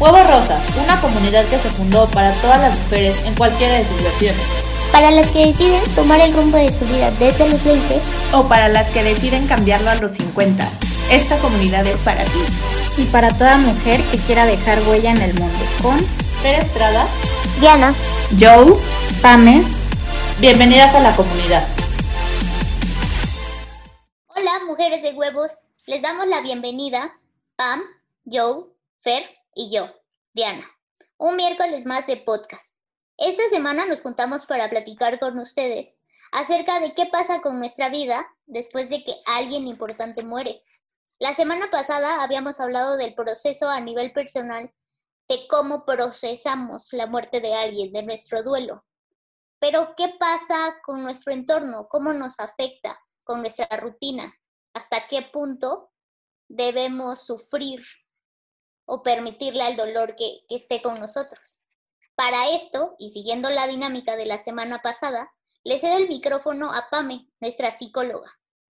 Huevos Rosas, una comunidad que se fundó para todas las mujeres en cualquiera de sus versiones. Para las que deciden tomar el rumbo de su vida desde los 20 o para las que deciden cambiarlo a los 50. Esta comunidad es para ti. Y para toda mujer que quiera dejar huella en el mundo. Con Fer Estrada, Diana, Joe, Pame. Bienvenidas a la comunidad. Hola, mujeres de huevos. Les damos la bienvenida, Pam, Joe, Fer y yo, Diana. Un miércoles más de podcast. Esta semana nos juntamos para platicar con ustedes acerca de qué pasa con nuestra vida después de que alguien importante muere. La semana pasada habíamos hablado del proceso a nivel personal, de cómo procesamos la muerte de alguien, de nuestro duelo. Pero, ¿qué pasa con nuestro entorno? ¿Cómo nos afecta con nuestra rutina? ¿Hasta qué punto debemos sufrir o permitirle al dolor que, esté con nosotros? Para esto, y siguiendo la dinámica de la semana pasada, le cedo el micrófono a Pame, nuestra psicóloga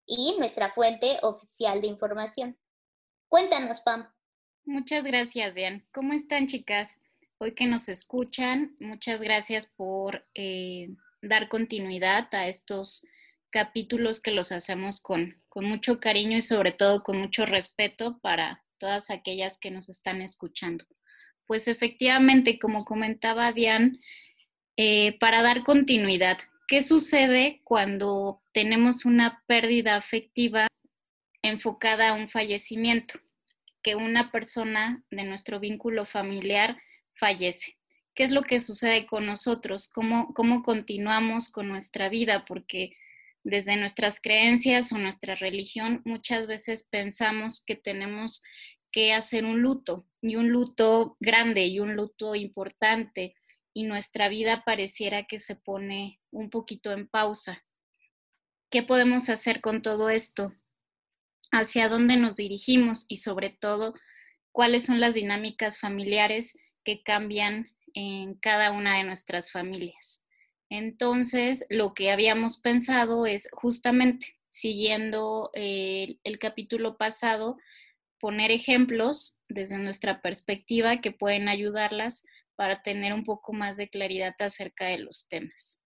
y nuestra fuente oficial de información. Cuéntanos, Pam. Muchas gracias, Diane. ¿Cómo están, chicas? Hoy que nos escuchan, muchas gracias por eh, dar continuidad a estos capítulos que los hacemos con mucho cariño y sobre todo con mucho respeto para todas aquellas que nos están escuchando. Pues efectivamente, como comentaba Diane, eh, para dar continuidad, ¿qué sucede cuando tenemos una pérdida afectiva enfocada a un fallecimiento? Que una persona de nuestro vínculo familiar fallece. ¿Qué es lo que sucede con nosotros? ¿Cómo, cómo continuamos con nuestra vida? Porque desde nuestras creencias o nuestra religión muchas veces pensamos que tenemos que hacer un luto y un luto grande y un luto importante y nuestra vida pareciera que se pone un poquito en pausa. ¿Qué podemos hacer con todo esto? ¿Hacia dónde nos dirigimos? Y sobre todo, ¿cuáles son las dinámicas familiares que cambian en cada una de nuestras familias? Entonces, lo que habíamos pensado es justamente, siguiendo el, el capítulo pasado, poner ejemplos desde nuestra perspectiva que pueden ayudarlas para tener un poco más de claridad acerca de los temas.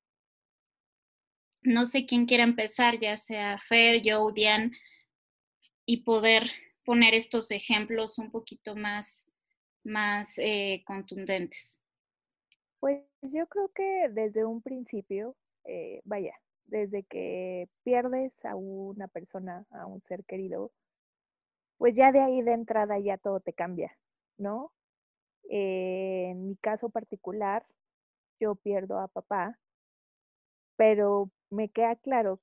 No sé quién quiera empezar, ya sea Fer, Joe, Diane, y poder poner estos ejemplos un poquito más, más eh, contundentes. Pues yo creo que desde un principio, eh, vaya, desde que pierdes a una persona, a un ser querido, pues ya de ahí de entrada ya todo te cambia, ¿no? Eh, en mi caso particular, yo pierdo a papá, pero me queda claro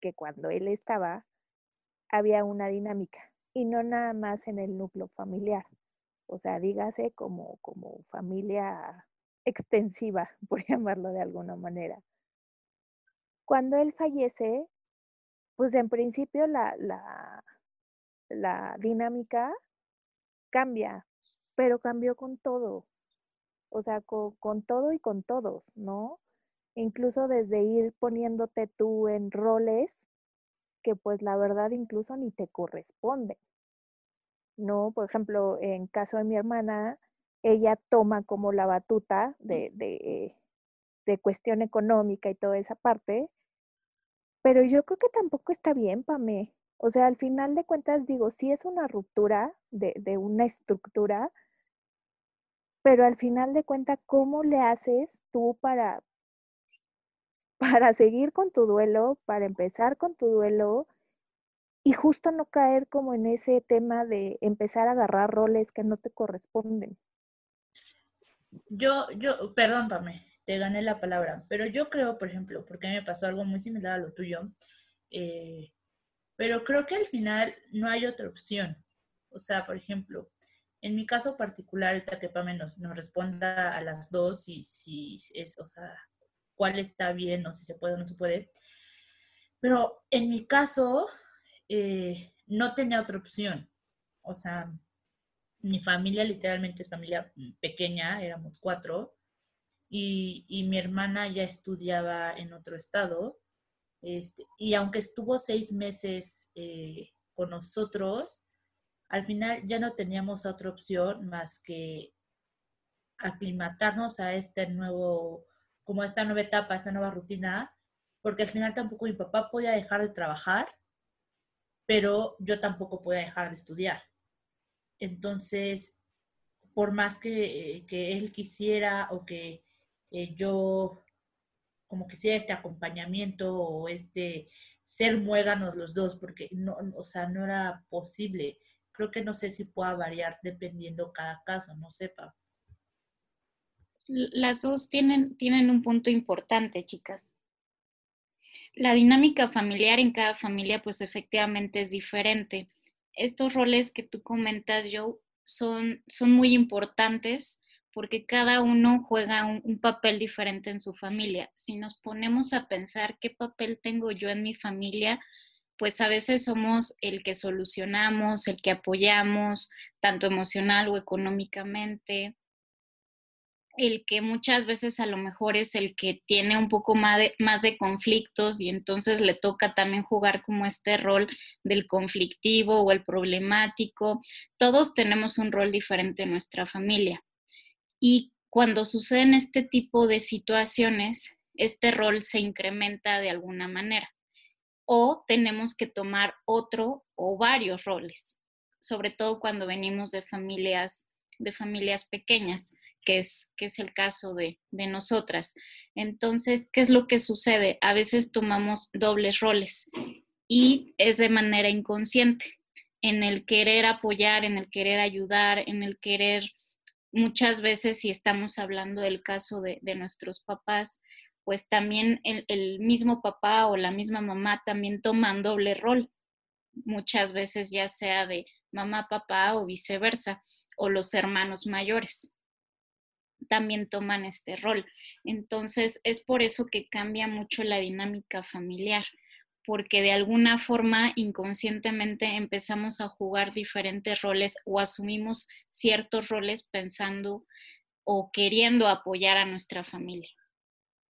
que cuando él estaba, había una dinámica y no nada más en el núcleo familiar. O sea, dígase como, como familia extensiva, por llamarlo de alguna manera. Cuando él fallece, pues en principio la, la, la dinámica cambia, pero cambió con todo, o sea, con, con, todo y con todos, ¿no? Incluso desde ir poniéndote tú en roles que pues la verdad incluso ni te corresponden, ¿no? Por ejemplo, en caso de mi hermana, ella toma como la batuta de, de, de cuestión económica y toda esa parte, pero yo creo que tampoco está bien, Pame. O sea, al final de cuentas, digo, sí es una ruptura de, de una estructura, pero al final de cuentas, ¿cómo le haces tú para, para seguir con tu duelo, para empezar con tu duelo y justo no caer como en ese tema de empezar a agarrar roles que no te corresponden? Yo, yo, perdón, Pame, te gané la palabra, pero yo creo, por ejemplo, porque me pasó algo muy similar a lo tuyo, eh, pero creo que al final no hay otra opción. O sea, por ejemplo, en mi caso particular, ahorita que Pame nos, nos responda a las dos si, si es, o sea, cuál está bien o si se puede o no se puede. Pero en mi caso, eh, no tenía otra opción. O sea, mi familia literalmente es familia pequeña, éramos cuatro, y, y mi hermana ya estudiaba en otro estado este, y aunque estuvo seis meses eh, con nosotros, al final ya no teníamos otra opción más que aclimatarnos a este nuevo, como a esta nueva etapa, a esta nueva rutina, porque al final tampoco mi papá podía dejar de trabajar, pero yo tampoco podía dejar de estudiar. Entonces, por más que, que él quisiera o que eh, yo como quisiera este acompañamiento o este ser muéganos los dos, porque no, o sea, no era posible. Creo que no sé si pueda variar dependiendo cada caso, no sepa. Las dos tienen, tienen un punto importante, chicas. La dinámica familiar en cada familia, pues efectivamente es diferente. Estos roles que tú comentas, Joe, son, son muy importantes porque cada uno juega un, papel diferente en su familia. Si nos ponemos a pensar qué papel tengo yo en mi familia, pues a veces somos el que solucionamos, el que apoyamos, tanto emocional o económicamente, el que muchas veces a lo mejor es el que tiene un poco más de, conflictos y entonces le toca también jugar como este rol del conflictivo o el problemático. Todos tenemos un rol diferente en nuestra familia. Y cuando suceden este tipo de situaciones, este rol se incrementa de alguna manera. O tenemos que tomar otro o varios roles, sobre todo cuando venimos de familias, de familias pequeñas, que es, que es el caso de, de nosotras. Entonces, ¿qué es lo que sucede? A veces tomamos dobles roles y es de manera inconsciente, en el querer apoyar, en el querer ayudar, en el querer muchas veces si estamos hablando del caso de, nuestros papás, pues también el, mismo papá o la misma mamá también toman doble rol, muchas veces ya sea de mamá, papá o viceversa, o los hermanos mayores también toman este rol. Entonces, es por eso que cambia mucho la dinámica familiar porque de alguna forma inconscientemente empezamos a jugar diferentes roles o asumimos ciertos roles pensando o queriendo apoyar a nuestra familia.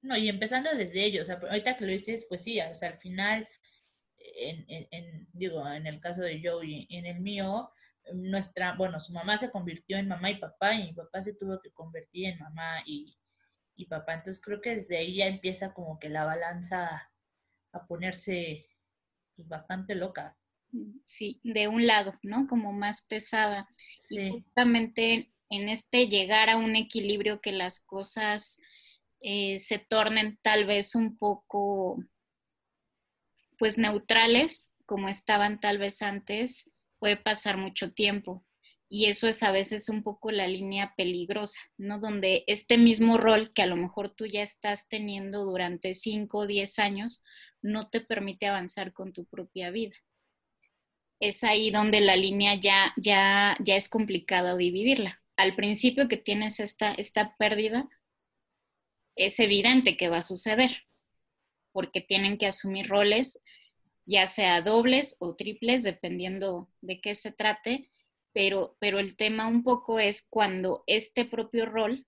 No, y empezando desde ellos, ahorita que lo dices, pues sí, al final, en, digo, en el caso de Joe y en el mío, nuestra, bueno, su mamá se convirtió en mamá y papá y mi papá se tuvo que convertir en mamá y, y papá. Entonces creo que desde ahí ya empieza como que la balanza a ponerse pues, bastante loca. Sí, de un lado, ¿no? Como más pesada. Y justamente en este llegar a un equilibrio que las cosas eh, se tornen tal vez un poco, pues neutrales, como estaban tal vez antes, puede pasar mucho tiempo. Y eso es a veces un poco la línea peligrosa, ¿no? Donde este mismo rol que a lo mejor tú ya estás teniendo durante 5 o 10 años, no te permite avanzar con tu propia vida. Es ahí donde la línea ya, ya, ya es complicado dividirla. Al principio que tienes esta, esta pérdida, es evidente que va a suceder, porque tienen que asumir roles, ya sea dobles o triples, dependiendo de qué se trate, pero, pero el tema un poco es cuando este propio rol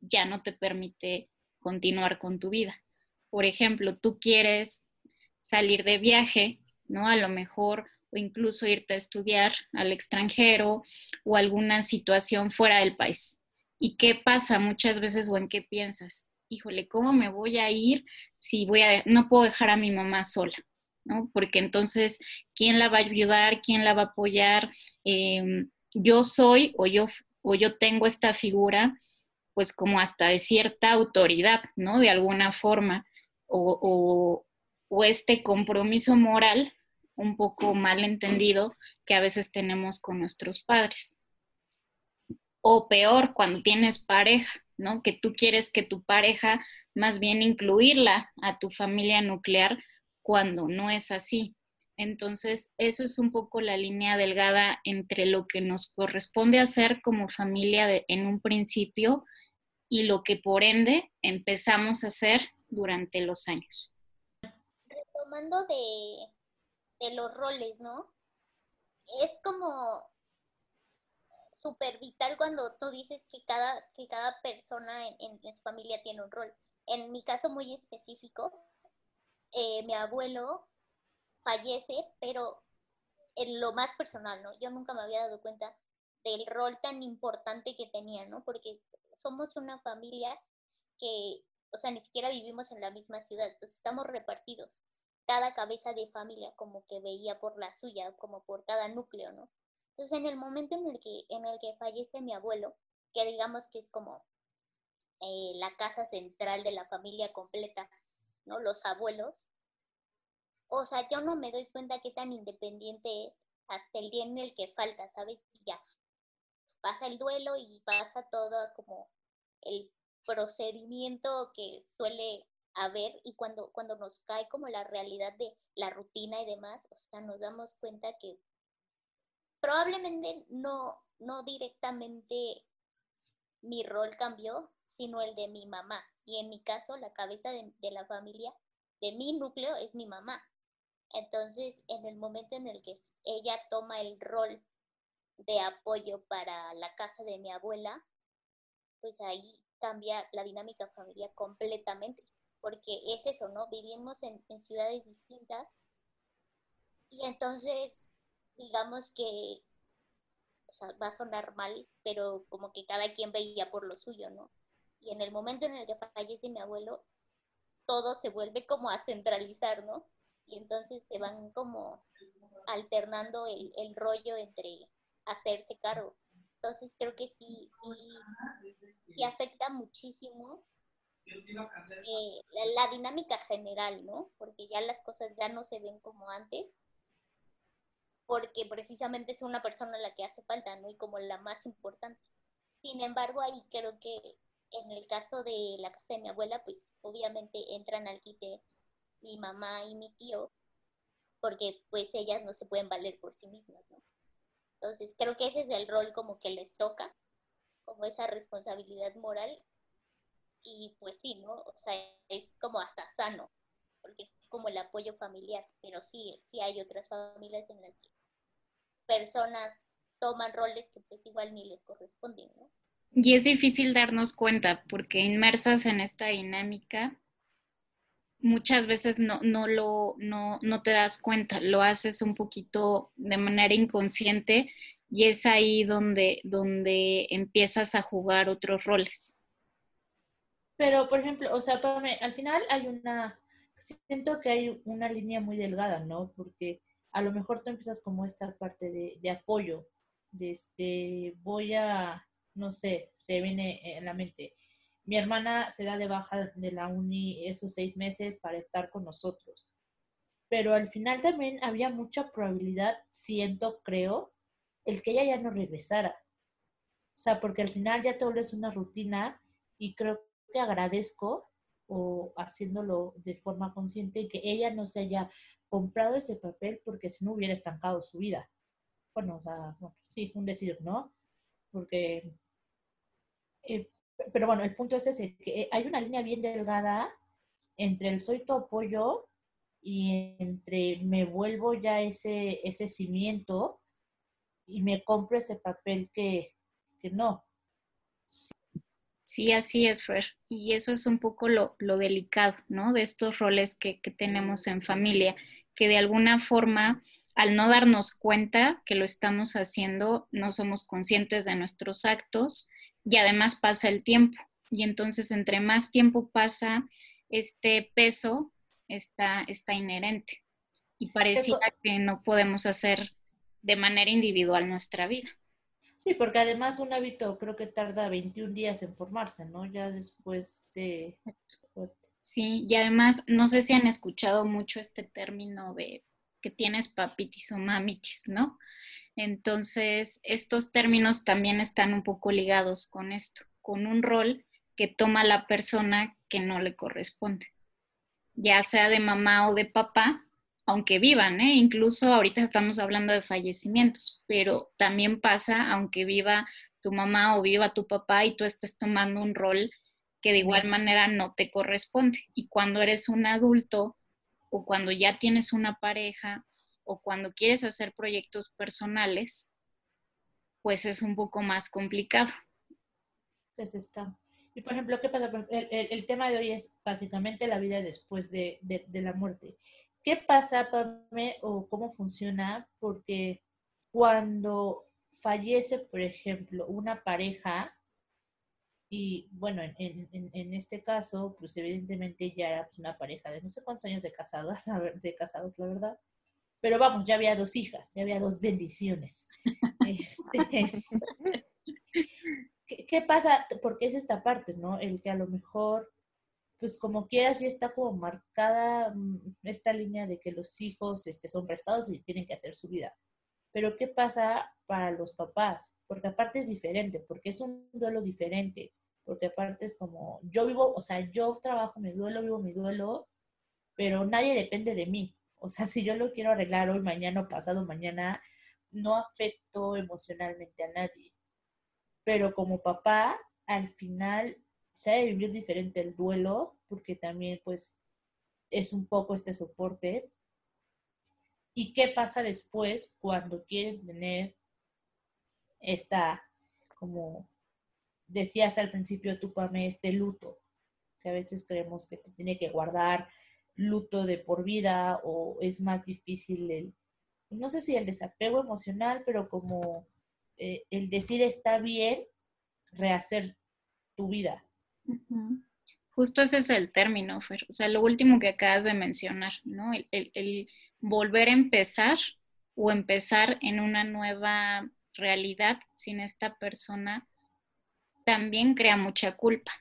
ya no te permite continuar con tu vida. Por ejemplo, tú quieres salir de viaje, ¿no? A lo mejor o incluso irte a estudiar al extranjero o alguna situación fuera del país. ¿Y qué pasa muchas veces o en qué piensas? Híjole, ¿cómo me voy a ir si voy a, no puedo dejar a mi mamá sola? Porque entonces, ¿quién la va a ayudar? ¿Quién la va a apoyar? Em, yo soy o yo, o yo tengo esta figura, pues como hasta de cierta autoridad, ¿no? De alguna forma, o, o este compromiso moral un poco mal entendido que a veces tenemos con nuestros padres. O peor, cuando tienes pareja, ¿no? Que tú quieres que tu pareja más bien incluirla a tu familia nuclear cuando no es así. Entonces, eso es un poco la línea delgada entre lo que nos corresponde hacer como familia en un principio y lo que por ende empezamos a hacer durante los años tomando de, los roles, ¿no? Es como súper vital cuando tú dices que cada, que cada persona en, su familia tiene un rol. En mi caso muy específico, eh, mi abuelo fallece, pero en lo más personal, ¿no? Yo nunca me había dado cuenta del rol tan importante que tenía, ¿no? Porque somos una familia que, o sea, ni siquiera vivimos en la misma ciudad, entonces estamos repartidos. Cada cabeza de familia como que veía por la suya, como por cada núcleo, ¿no? Entonces, en el momento en el que, en el que fallece mi abuelo, que digamos que es como eh, la casa central de la familia completa, ¿no? Los abuelos. O sea, yo no me doy cuenta qué tan independiente es hasta el día en el que falta, ¿sabes? Y ya pasa el duelo y pasa todo como el procedimiento que suele haber y cuando, cuando nos cae como la realidad de la rutina y demás, o sea, nos damos cuenta que probablemente no, no directamente mi rol cambió, sino el de mi mamá. Y en mi caso, la cabeza de, la familia, de mi núcleo, es mi mamá. Entonces, en el momento en el que ella toma el rol de apoyo para la casa de mi abuela, pues ahí cambia la dinámica familiar completamente, porque es eso, ¿no? Vivimos en, ciudades distintas y entonces, digamos que o sea, va a sonar mal, pero como que cada quien veía por lo suyo, ¿no? Y en el momento en el que fallece mi abuelo, todo se vuelve como a centralizar, ¿no? Y entonces se van como alternando el, el rollo entre hacerse cargo. Entonces creo que sí, sí, sí afecta muchísimo eh, la, la, dinámica general, ¿no? Porque ya las cosas ya no se ven como antes porque precisamente es una persona la que hace falta, ¿no? Y como la más importante. Sin embargo, ahí creo que en el caso de la casa de mi abuela, pues obviamente entran al quite mi mamá y mi tío, porque pues ellas no se pueden valer por sí mismas, ¿no? Entonces creo que ese es el rol como que les toca, como esa responsabilidad moral, y pues sí, ¿no? O sea, es como hasta sano, porque es como el apoyo familiar, pero sí, sí hay otras familias en las que personas toman roles que pues igual ni les corresponden, ¿no? Y es difícil darnos cuenta porque inmersas en esta dinámica, muchas veces no, no, lo, no, no te das cuenta, lo haces un poquito de manera inconsciente y es ahí donde, donde empiezas a jugar otros roles. Pero, por ejemplo, o sea, para mí, al final hay una, siento que hay una línea muy delgada, ¿no? Porque a lo mejor tú empiezas como esta parte de, apoyo, de este, voy a, no sé, se viene en la mente, mi hermana se da de baja de la uni esos seis meses para estar con nosotros. Pero al final también había mucha probabilidad, siento, creo, el que ella ya no regresara. O sea, porque al final ya todo es una rutina y creo que agradezco o haciéndolo de forma consciente que ella no se haya comprado ese papel porque si no hubiera estancado su vida. Bueno, o sea, sí, un decir, ¿no? Porque, eh, pero bueno, el punto es ese, que hay una línea bien delgada entre el soy tu apoyo y entre me vuelvo ya ese, ese cimiento y me compro ese papel que, que no. Sí, así es, Fer. Y eso es un poco lo, lo delicado, ¿no? De estos roles que, que tenemos en familia que de alguna forma, al no darnos cuenta que lo estamos haciendo, no somos conscientes de nuestros actos y además pasa el tiempo. Y entonces, entre más tiempo pasa, este peso está, está inherente y pareciera que no podemos hacer de manera individual nuestra vida. Sí, porque además un hábito creo que tarda 21 días en formarse, ¿no? Ya después de... Sí, y además, no sé si han escuchado mucho este término de que tienes papitis o mamitis, ¿no? Entonces, estos términos también están un poco ligados con esto, con un rol que toma la persona que no le corresponde, ya sea de mamá o de papá, aunque vivan, ¿eh? Incluso ahorita estamos hablando de fallecimientos, pero también pasa aunque viva tu mamá o viva tu papá y tú estés tomando un rol que de igual manera no te corresponde. Y cuando eres un adulto o cuando ya tienes una pareja o cuando quieres hacer proyectos personales, pues es un poco más complicado. Pues está. Y por ejemplo, ¿qué pasa? El, tema de hoy es básicamente la vida después de, de la muerte. ¿Qué pasa, Pame, o cómo funciona? Porque cuando fallece, por ejemplo, una pareja, y bueno, en, este caso, pues evidentemente ya era pues, una pareja de no sé cuántos años de casados, de casados, la verdad. Pero vamos, ya había dos hijas, ya había dos bendiciones. Este, ¿qué, ¿Qué pasa? Porque es esta parte, ¿no? El que a lo mejor pues como quieras ya está como marcada mm, esta línea de que los hijos este, son prestados y tienen que hacer su vida. Pero ¿qué pasa para los papás? Porque aparte es diferente, porque es un duelo diferente, porque aparte es como, yo vivo, o sea, yo trabajo mi duelo, vivo mi duelo, pero nadie depende de mí. O sea, si yo lo quiero arreglar hoy, mañana pasado mañana, no afecto emocionalmente a nadie. Pero como papá, al final se debe vivir diferente el duelo, porque también pues es un poco este soporte. ¿Y qué pasa después cuando quieren tener esta, como decías al principio tú, Pame, este luto? Que a veces creemos que te tiene que guardar luto de por vida o es más difícil el, no sé si el desapego emocional, pero como eh, el decir está bien rehacer tu vida. Justo ese es el término, Fer. O sea, lo último que acabas de mencionar, ¿no? El, volver a empezar o empezar en una nueva realidad sin esta persona también crea mucha culpa,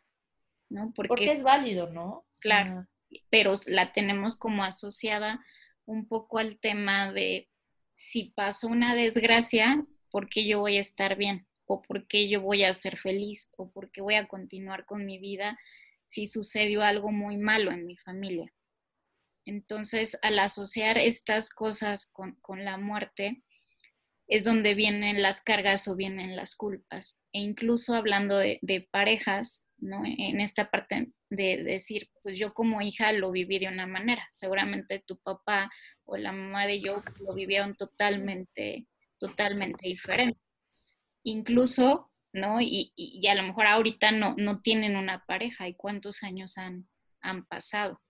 ¿no? Porque, es válido, ¿no? Claro, pero la tenemos como asociada un poco al tema de si pasó una desgracia, ¿por qué yo voy a estar bien? o por qué yo voy a ser feliz o por qué voy a continuar con mi vida si sucedió algo muy malo en mi familia. Entonces, al asociar estas cosas con, la muerte, es donde vienen las cargas o vienen las culpas. E incluso hablando de, parejas, ¿no? En esta parte de decir, pues yo como hija lo viví de una manera, seguramente tu papá o la mamá de yo lo vivieron totalmente, totalmente diferente incluso, ¿no? Y, y, a lo mejor ahorita no, no tienen una pareja y cuántos años han, han pasado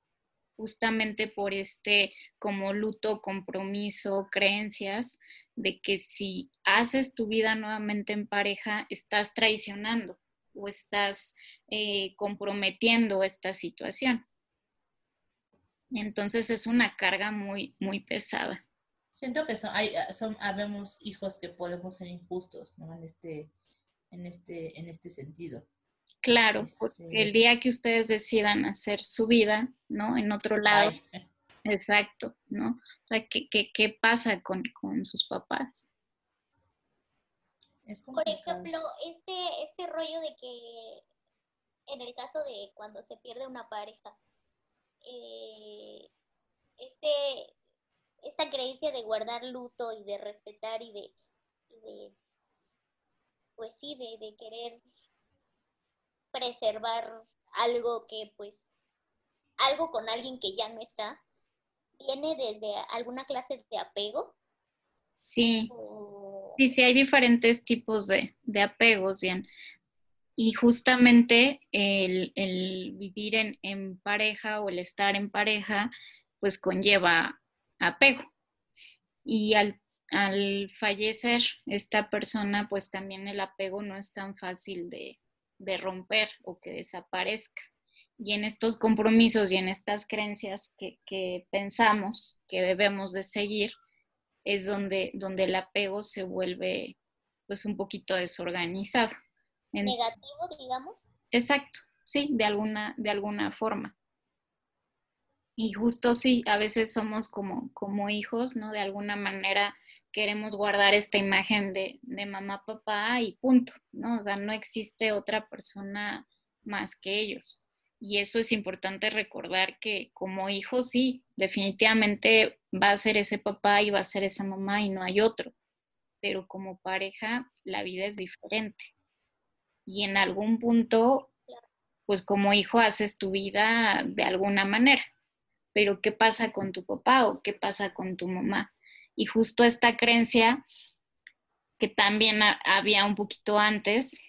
justamente por este como luto, compromiso, creencias de que si haces tu vida nuevamente en pareja, estás traicionando o estás eh, comprometiendo esta situación. Entonces es una carga muy, muy pesada. Siento que son, hay, son, habemos hijos que podemos ser injustos, ¿no? En este, en este, en este sentido. Claro, porque este el día que ustedes decidan hacer su vida, ¿no? En otro lado. Exacto, ¿no? O sea, ¿qué, qué, qué pasa con, con, sus papás? Por ejemplo, este, este rollo de que en el caso de cuando se pierde una pareja, eh, este, esta creencia de guardar luto y de respetar y de, pues sí, de, de, querer preservar algo que pues, algo con alguien que ya no está, viene desde alguna clase de apego. Sí. Sí, sí, hay diferentes tipos de, de apegos, Diane. Y justamente el, el vivir en, en, pareja o el estar en pareja, pues conlleva apego. Y al, fallecer esta persona, pues también el apego no es tan fácil de, romper o que desaparezca. Y en estos compromisos y en estas creencias que, pensamos que debemos de seguir, es donde, donde el apego se vuelve pues un poquito desorganizado. Negativo, digamos. Exacto, sí, de alguna, de alguna forma. Y justo sí, a veces somos como, como hijos, ¿no? De alguna manera queremos guardar esta imagen de, de mamá, papá y punto, ¿no? O sea, no existe otra persona más que ellos. Y eso es importante recordar que como hijo sí, definitivamente va a ser ese papá y va a ser esa mamá y no hay otro. Pero como pareja la vida es diferente. Y en algún punto, pues como hijo haces tu vida de alguna manera pero ¿qué pasa con tu papá o qué pasa con tu mamá? Y justo esta creencia que también había un poquito antes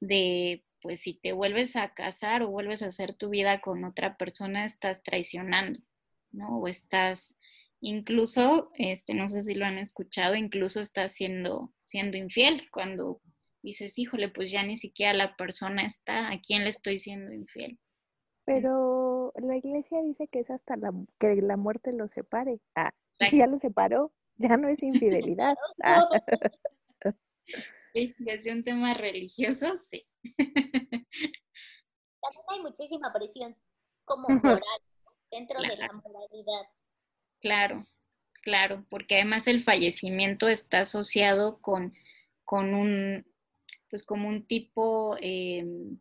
de, pues si te vuelves a casar o vuelves a hacer tu vida con otra persona, estás traicionando, ¿no? O estás Incluso, este, no sé si lo han escuchado, incluso está siendo, siendo infiel cuando dices, híjole, pues ya ni siquiera la persona está, ¿a quién le estoy siendo infiel? Pero la iglesia dice que es hasta la, que la muerte lo separe. Ah, ya lo separó, ya no es infidelidad. Ah. Sí, desde un tema religioso, sí. También hay muchísima presión como moral dentro de la moralidad. Claro, claro, porque además el fallecimiento está asociado con, con un, pues como un tipo, em,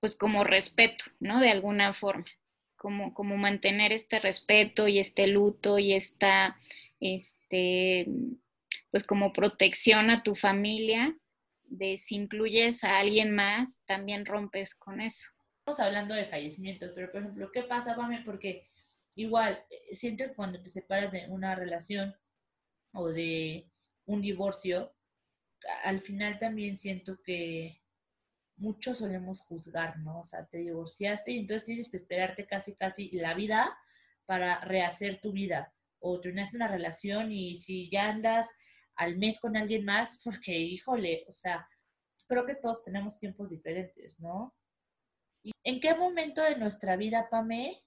pues como respeto, ¿no? De alguna forma, como, como mantener este respeto y este luto y esta, este, pues como protección a tu familia, de si incluyes a alguien más, también rompes con eso. Estamos hablando de fallecimientos, pero por ejemplo, ¿qué pasa, Pame? Porque igual, eh, siento que cuando te separas de una relación o de un divorcio, al final también siento que muchos solemos juzgar, ¿no? O sea, te divorciaste y entonces tienes que esperarte casi, casi la vida para rehacer tu vida. O terminaste una relación y si ya andas al mes con alguien más, porque, híjole, o sea, creo que todos tenemos tiempos diferentes, ¿no? ¿En qué momento de nuestra vida, Pame,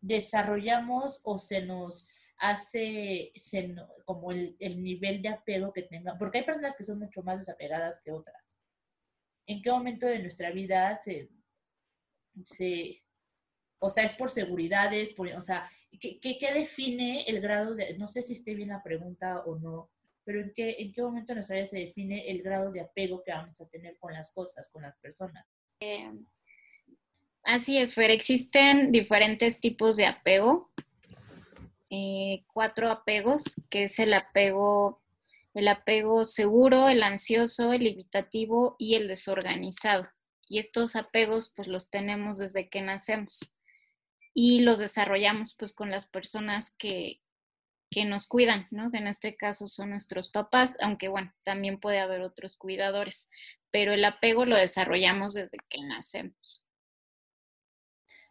desarrollamos o se nos hace como el, nivel de apego que tengan, porque hay personas que son mucho más desapegadas que otras. ¿En qué momento de nuestra vida se, se o sea, es por seguridades, por, o sea, ¿qué, ¿qué, define el grado de, no sé si esté bien la pregunta o no, pero en qué, en qué momento de nuestra vida se define el grado de apego que vamos a tener con las cosas, con las personas? Eh, Así es, Fer. Existen diferentes tipos de apego. Eh, cuatro apegos, que es el apego, el apego seguro, el ansioso, el evitativo y el desorganizado. Y estos apegos, pues los tenemos desde que nacemos y los desarrollamos, pues, con las personas que, que nos cuidan, ¿no? Que en este caso son nuestros papás, aunque bueno, también puede haber otros cuidadores, pero el apego lo desarrollamos desde que nacemos.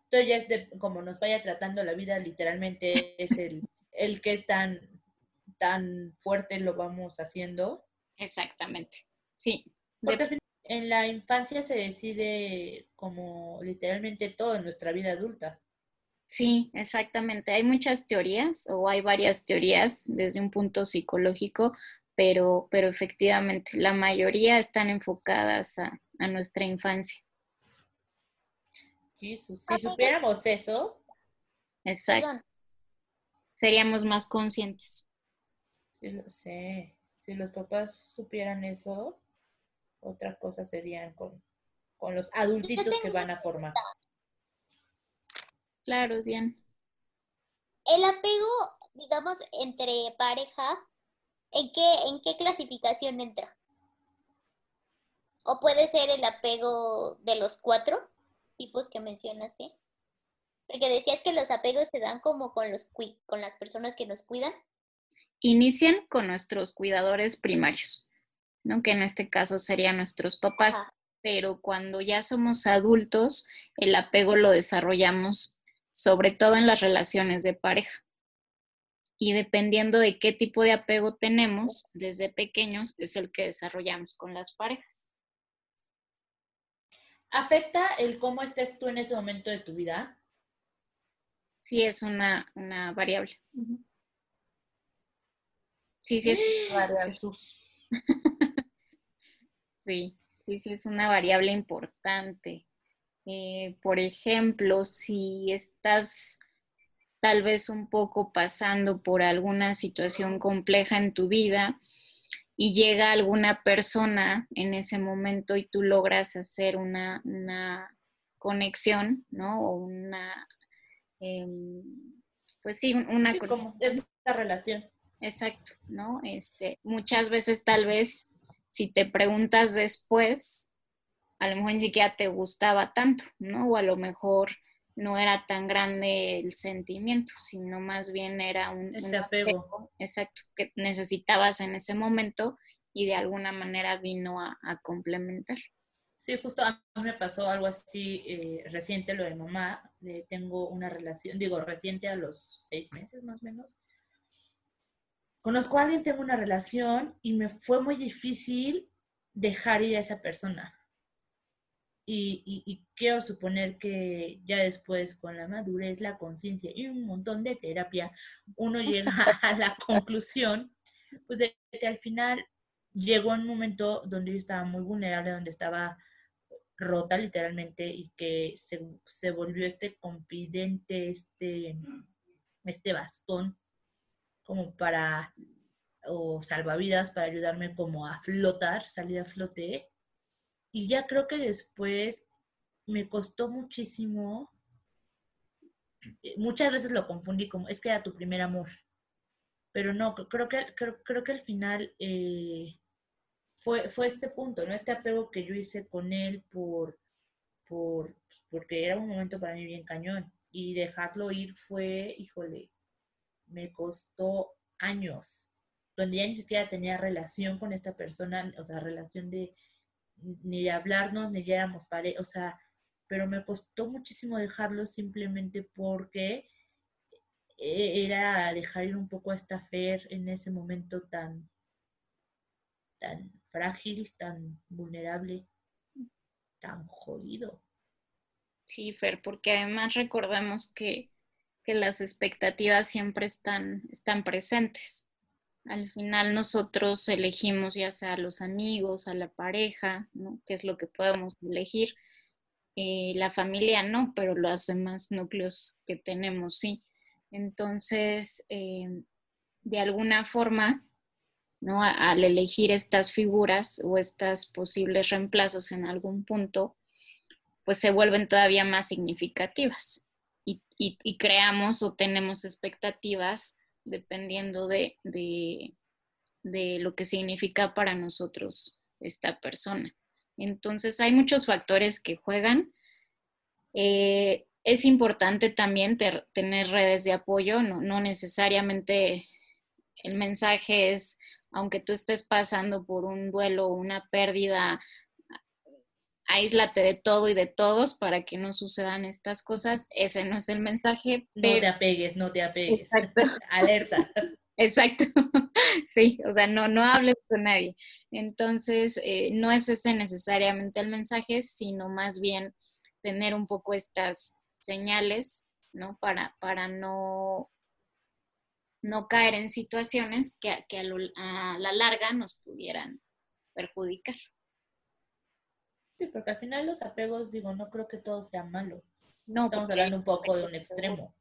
Entonces ya es de como nos vaya tratando la vida, literalmente es el, el que tan, tan fuerte lo vamos haciendo. Exactamente, sí. Porque en la infancia se decide como literalmente todo en nuestra vida adulta. Sí, exactamente. Hay muchas teorías o hay varias teorías desde un punto psicológico, pero, pero efectivamente la mayoría están enfocadas a, a nuestra infancia. Si supiéramos eso. Exacto. Seríamos más conscientes. Sí, lo sé. Si los papás supieran eso, otra cosa serían con, con los adultitos que van a formar. Claro, bien. El apego, digamos, entre pareja, ¿en qué, ¿en qué clasificación entra? ¿O puede ser el apego de los cuatro? tipos que mencionaste? Porque decías que los apegos se dan como con, los, con las personas que nos cuidan. Inician con nuestros cuidadores primarios, ¿no? que en este caso serían nuestros papás, pero cuando ya somos adultos, el apego lo desarrollamos sobre todo en las relaciones de pareja. Y dependiendo de qué tipo de apego tenemos desde pequeños, es el que desarrollamos con las parejas. ¿Afecta el cómo estés tú en ese momento de tu vida? Sí, es una, variable. Sí, sí es una variable. Jesús. sí, sí, sí es una variable importante. Eh, por ejemplo, si estás tal vez un poco pasando por alguna situación compleja en tu vida, y llega alguna persona en ese momento y tú logras hacer una, conexión, ¿no? O una, em, pues sí, una... Sí, como esta relación. Exacto, ¿no? Este, muchas veces tal vez si te preguntas después, a lo mejor ni siquiera te gustaba tanto, ¿no? O a lo mejor no era tan grande el sentimiento, sino más bien era un, apego. exacto, que necesitabas en ese momento y de alguna manera vino a, complementar. Sí, justo a mí me pasó algo así eh, reciente, lo de mamá. Eh, tengo una relación, digo, reciente a los seis meses más o menos. Conozco a alguien, tengo una relación y me fue muy difícil dejar ir a esa persona. Y, y, quiero suponer que ya después con la madurez, la conciencia y un montón de terapia, uno llega a la conclusión, pues de que al final llegó un momento donde yo estaba muy vulnerable, donde estaba rota literalmente y que se, se volvió este confidente, este, este bastón como para, o salvavidas para ayudarme como a flotar, salir a flote y ya creo que después me costó muchísimo, eh, muchas veces lo confundí como, es que era tu primer amor, pero no, creo que, creo, creo que al final eh, fue, fue este punto, ¿no? Este apego que yo hice con él por, por, pues, porque era un momento para mí bien cañón. Y dejarlo ir fue, híjole, me costó años, donde ya ni siquiera tenía relación con esta persona, o sea, relación de, ni hablarnos, ni ya éramos pareja, o sea, pero me costó muchísimo dejarlo simplemente porque e-, era dejar ir un poco a esta Fer en ese momento tan, tan frágil, tan vulnerable, tan jodido. Sí, Fer, porque además recordamos que, que las expectativas siempre están, están presentes. Al final nosotros elegimos ya sea a los amigos, a la pareja, ¿no? que es lo que podemos elegir. Eh, la familia no, pero los demás núcleos que tenemos sí. Entonces, eh, de alguna forma, ¿no? al elegir estas figuras o estas posibles reemplazos en algún punto, pues se vuelven todavía más significativas y, y creamos o tenemos expectativas dependiendo de, lo que significa para nosotros esta persona. Entonces, hay muchos factores que juegan. Eh, es importante también tener redes de apoyo, no, no, necesariamente el mensaje es, aunque tú estés pasando por un duelo una pérdida aíslate de todo y de todos para que no sucedan estas cosas. Ese no es el mensaje. No te apegues, no te apegues. Alerta. Exacto. sí, o sea, no, no hables con nadie. Entonces, eh, no es ese necesariamente el mensaje, sino más bien tener un poco estas señales, ¿no? Para, para no, no caer en situaciones que, que a la larga nos pudieran perjudicar. Sí, porque al final los apegos, digo, no creo que todo sea malo. No, estamos hablando un poco de un extremo.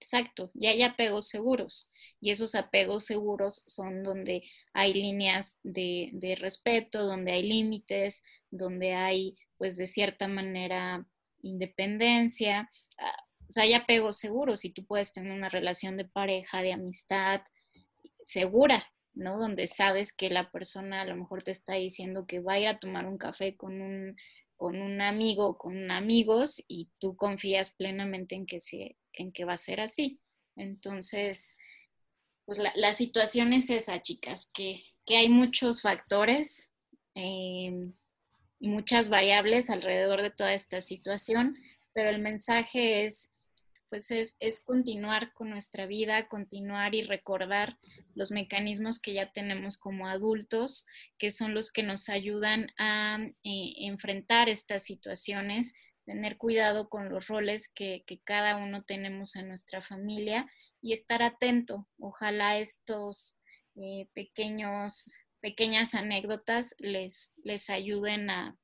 Exacto, ya hay apegos seguros y esos apegos seguros son donde hay líneas de, de respeto, donde hay límites, donde hay, pues, de cierta manera, independencia. Ah, o sea, hay apegos seguros y tú puedes tener una relación de pareja, de amistad segura, ¿no? Donde sabes que la persona a lo mejor te está diciendo que va a ir a tomar un café con un, con un amigo, con amigos, y tú confías plenamente en que, en que va a ser así. Entonces, pues la, situación es esa, chicas, que, hay muchos factores y muchas variables alrededor de toda esta situación, pero el mensaje es pues es, continuar con nuestra vida, continuar y recordar los mecanismos que ya tenemos como adultos, que son los que nos ayudan a eh, enfrentar estas situaciones, tener cuidado con los roles que, cada uno tenemos en nuestra familia y estar atento. Ojalá estos eh, pequeños, pequeñas anécdotas les, ayuden a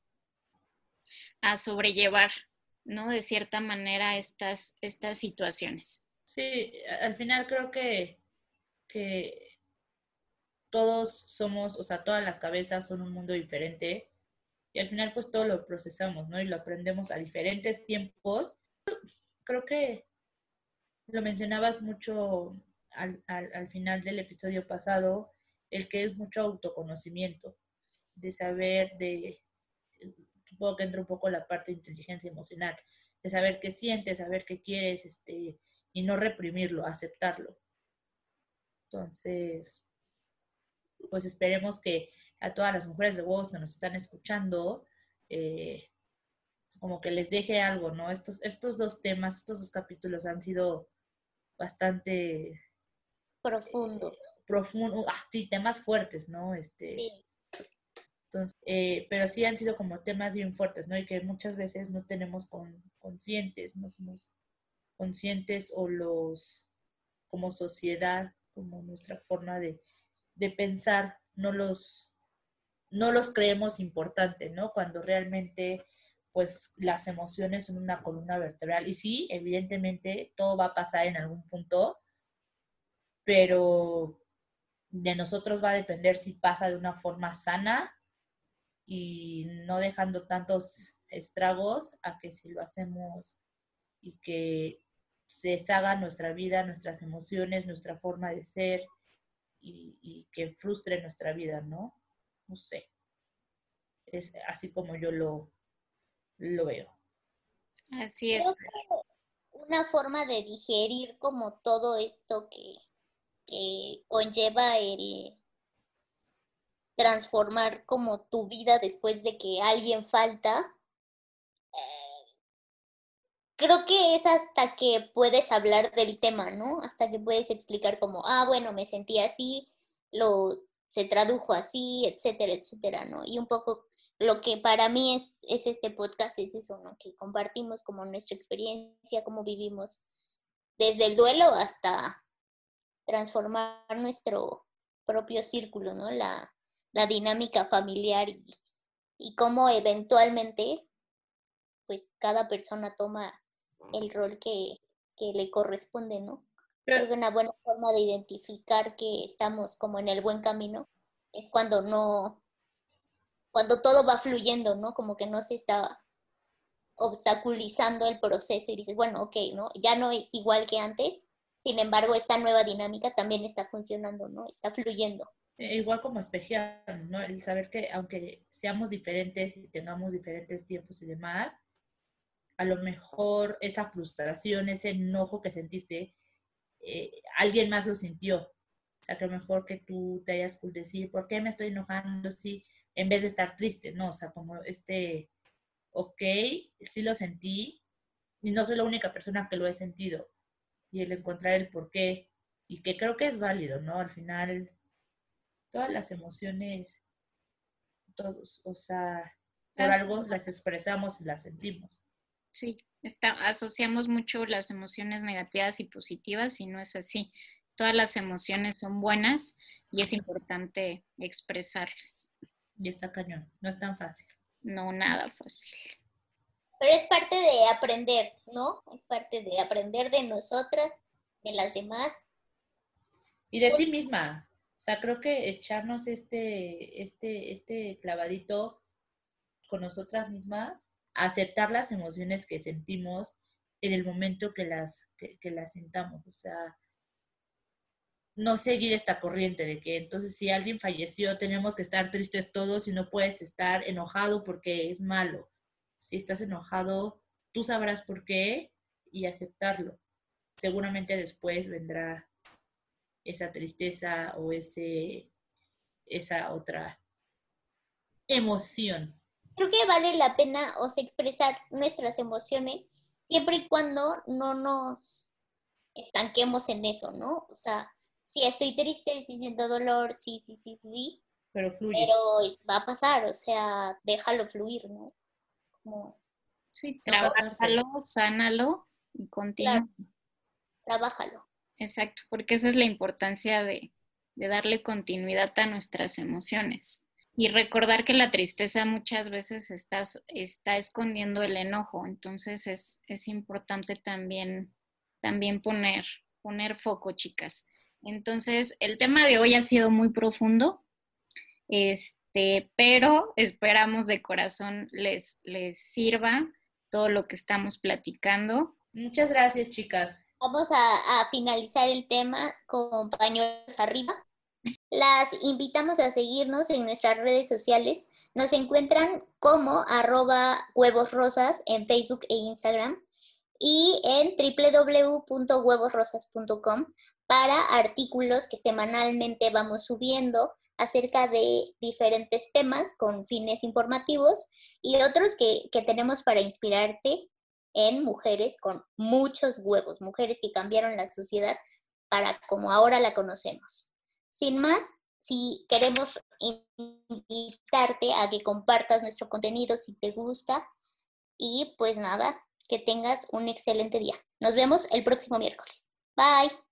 sobrellevar ¿no? De cierta manera estas, estas situaciones. Sí, al final creo que, que todos somos, o sea, todas las cabezas son un mundo diferente y al final pues todo lo procesamos, ¿no? Y lo aprendemos a diferentes tiempos. Creo que lo mencionabas mucho al, al, al final del episodio pasado, el que es mucho autoconocimiento, de saber, de, supongo que entra un poco la parte de inteligencia emocional, de saber qué sientes, saber qué quieres, este, y no reprimirlo, aceptarlo. Entonces, pues esperemos que a todas las mujeres de huevos que nos están escuchando, eh, como que les deje algo, ¿no? Estos, estos dos temas, estos dos capítulos han sido bastante profundos. Profundo, ah, sí, temas fuertes, ¿no? Este, Entonces, eh, pero sí han sido como temas bien fuertes, ¿no? Y que muchas veces no tenemos con, conscientes, no somos conscientes o los, como sociedad, como nuestra forma de, de pensar, no los, no los creemos importantes, ¿no? Cuando realmente pues las emociones son una columna vertebral. Y sí, evidentemente todo va a pasar en algún punto, pero de nosotros va a depender si pasa de una forma sana y no dejando tantos estragos a que si lo hacemos y que se deshaga nuestra vida, nuestras emociones, nuestra forma de ser y, y que frustre nuestra vida, ¿no? No sé. Es así como yo lo, lo veo. Así es. una forma de digerir como todo esto que, que conlleva el transformar como tu vida después de que alguien falta, eh, creo que es hasta que puedes hablar del tema, ¿no? Hasta que puedes explicar como, ah, bueno, me sentí así, lo se tradujo así, etcétera, etcétera, ¿no? Y un poco lo que para mí es, es este podcast es eso, ¿no? Que compartimos como nuestra experiencia, cómo vivimos desde el duelo hasta transformar nuestro propio círculo, ¿no? La, la dinámica familiar y, y cómo eventualmente, pues cada persona toma el rol que, que le corresponde, ¿no? Creo que una buena forma de identificar que estamos como en el buen camino es cuando no, cuando todo va fluyendo, ¿no? Como que no se está obstaculizando el proceso y dices, bueno, ok, ¿no? Ya no es igual que antes, sin embargo, esta nueva dinámica también está funcionando, ¿no? Está fluyendo. Eh, igual como espejear, ¿no? El saber que aunque seamos diferentes y tengamos diferentes tiempos y demás, a lo mejor esa frustración, ese enojo que sentiste, eh, alguien más lo sintió. O sea, que a lo mejor que tú te hayas decir, ¿por qué me estoy enojando? Sí, en vez de estar triste, ¿no? O sea, como este, ok, sí lo sentí y no soy la única persona que lo he sentido. Y el encontrar el por qué, y que creo que es válido, ¿no? Al final, todas las emociones, todos, o sea, por algo las expresamos y las sentimos. Sí, está, asociamos mucho las emociones negativas y positivas y no es así. Todas las emociones son buenas y es importante expresarlas y está cañón. No es tan fácil. No, nada fácil. Pero es parte de aprender, ¿no? Es parte de aprender de nosotras, de las demás. Y de ti misma. O sea, creo que echarnos este, este, este clavadito con nosotras mismas, aceptar las emociones que sentimos en el momento que las, que, que las sintamos. O sea, no seguir esta corriente de que entonces si alguien falleció tenemos que estar tristes todos y no puedes estar enojado porque es malo. Si estás enojado, tú sabrás por qué y aceptarlo. Seguramente después vendrá esa tristeza o ese esa otra emoción. Creo que vale la pena o expresar nuestras emociones siempre y cuando no nos estanquemos en eso, ¿no? O sea, sí estoy triste, sí siento dolor, sí, sí, sí, sí. Pero fluye. Pero va a pasar, o sea, déjalo fluir, ¿no? Como... Sí, trabájalo, sánalo y continúa. Trabájalo. Exacto, porque esa es la importancia de, darle continuidad a nuestras emociones. Y recordar que la tristeza muchas veces está, escondiendo el enojo, entonces es, importante también, también poner, poner foco, chicas. Entonces, el tema de hoy ha sido muy profundo, este, pero esperamos de corazón les, les sirva todo lo que estamos platicando. Muchas gracias, chicas. Vamos a, finalizar el tema con pañuelos arriba. Las invitamos a seguirnos en nuestras redes sociales. Nos encuentran como arroba huevos rosas en Facebook e Instagram y en www.huevosrosas.com para artículos que semanalmente vamos subiendo acerca de diferentes temas con fines informativos y otros que, que tenemos para inspirarte en mujeres con muchos huevos, mujeres que cambiaron la sociedad para como ahora la conocemos. Sin más, si queremos invitarte a que compartas nuestro contenido si te gusta y pues nada, que tengas un excelente día. Nos vemos el próximo miércoles. Bye.